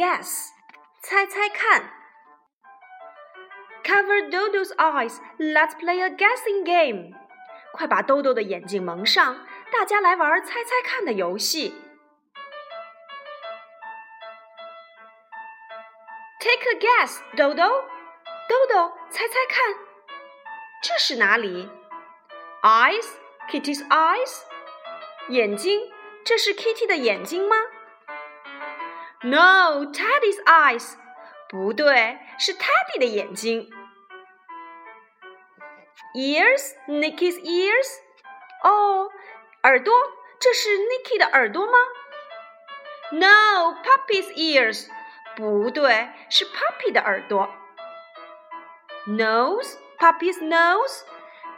guess，猜猜看。Cover Dodo's eyes. Let's play a guessing game. 快把豆豆的眼睛蒙上，大家来玩猜猜看的游戏。Take a guess, Dodo. 豆豆，猜猜看，这是哪里？Eyes, Kitty's eyes. 眼睛，这是 Kitty 的眼睛吗 ？No, Teddy's eyes. 不对，是 Teddy 的眼睛。Ears, Nicky's ears. 哦，耳朵，这是 Nicky 的耳朵吗？No, Puppy's ears. 不对，是 Puppy 的耳朵。Nose, Puppy's nose.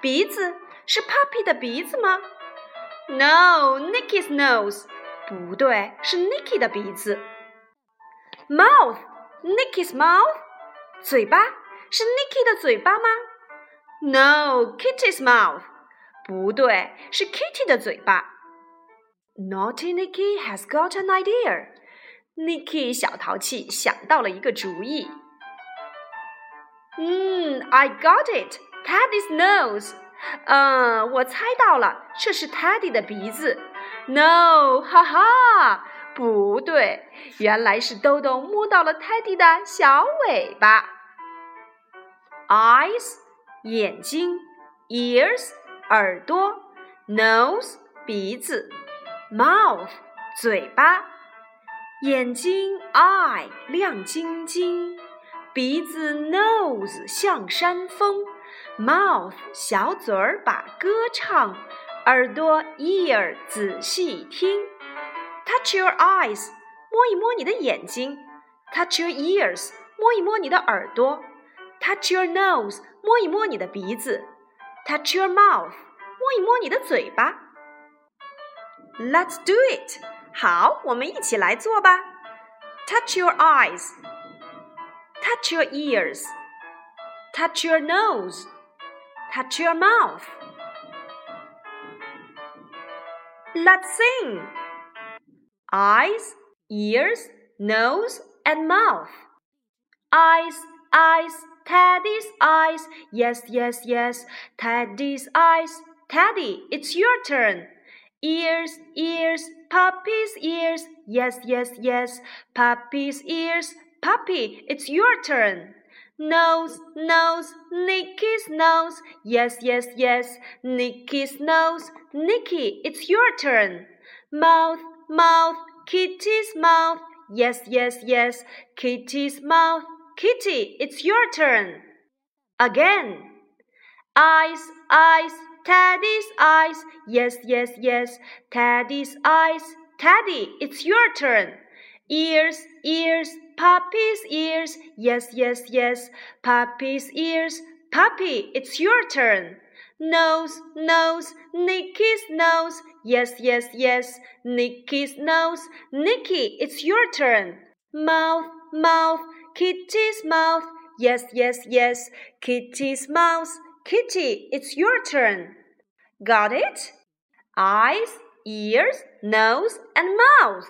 鼻子，是 Puppy 的鼻子吗？No, Nicky's nose. 不对，是 Nicky 的鼻子。 Mouth, Nicky's mouth. 嘴巴，是 Nicky 的嘴巴吗？No, Kitty's mouth. 不对，是 Kitty 的嘴巴。Naughty Nicky has got an idea. Nicky 小淘气想到了一个主意。嗯，I got it. Teddy's nose. 嗯，我猜到了，这是 Teddy 的鼻子。No，哈哈， 不对，原来是豆豆摸到了 Teddy 的小尾巴。Eyes。眼睛，ears 耳朵，nose 鼻子，mouth 嘴巴，眼睛 eye 亮晶晶，鼻子 nose 像山峰，mouth 小嘴儿把歌唱，耳朵 ear 仔细听。，touch your eyes 摸一摸你的眼睛，touch your ears 摸一摸你的耳朵。Touch your nose，摸一摸你的鼻子。Touch your mouth，摸一摸你的嘴巴。Let's do it，好，我们一起来做吧。Touch your eyes，touch your ears，touch your nose，touch your mouth。Let's sing. Eyes, ears, nose, and mouth. Eyes, eyes, Teddy's eyes. Yes, yes, yes. Teddy's eyes. Teddy, it's your turn. Ears, ears, puppy's ears. Yes, yes, yes. Puppy's ears. Puppy, it's your turn. Nose, nose, Nicky's nose. Yes, yes, yes. Nicky's nose. Nicky, it's your turn. Mouth, mouth, Kitty's mouth. Yes, yes, yes. Kitty's mouth. Kitty, it's your turn. Again. Eyes, eyes, Teddy's eyes. Yes, yes, yes. Teddy's eyes. Teddy, it's your turn. Ears, ears, Puppy's ears. Yes, yes, yes. Puppy's ears. Puppy, it's your turn. Nose, nose, Nicky's nose. Yes, yes, yes. Nicky's nose. Nicky, it's your turn. Mouth, mouth, Kitty's mouth. Yes, yes, yes. Kitty's mouth. Kitty, it's your turn. Got it? Eyes, ears, nose, and mouth.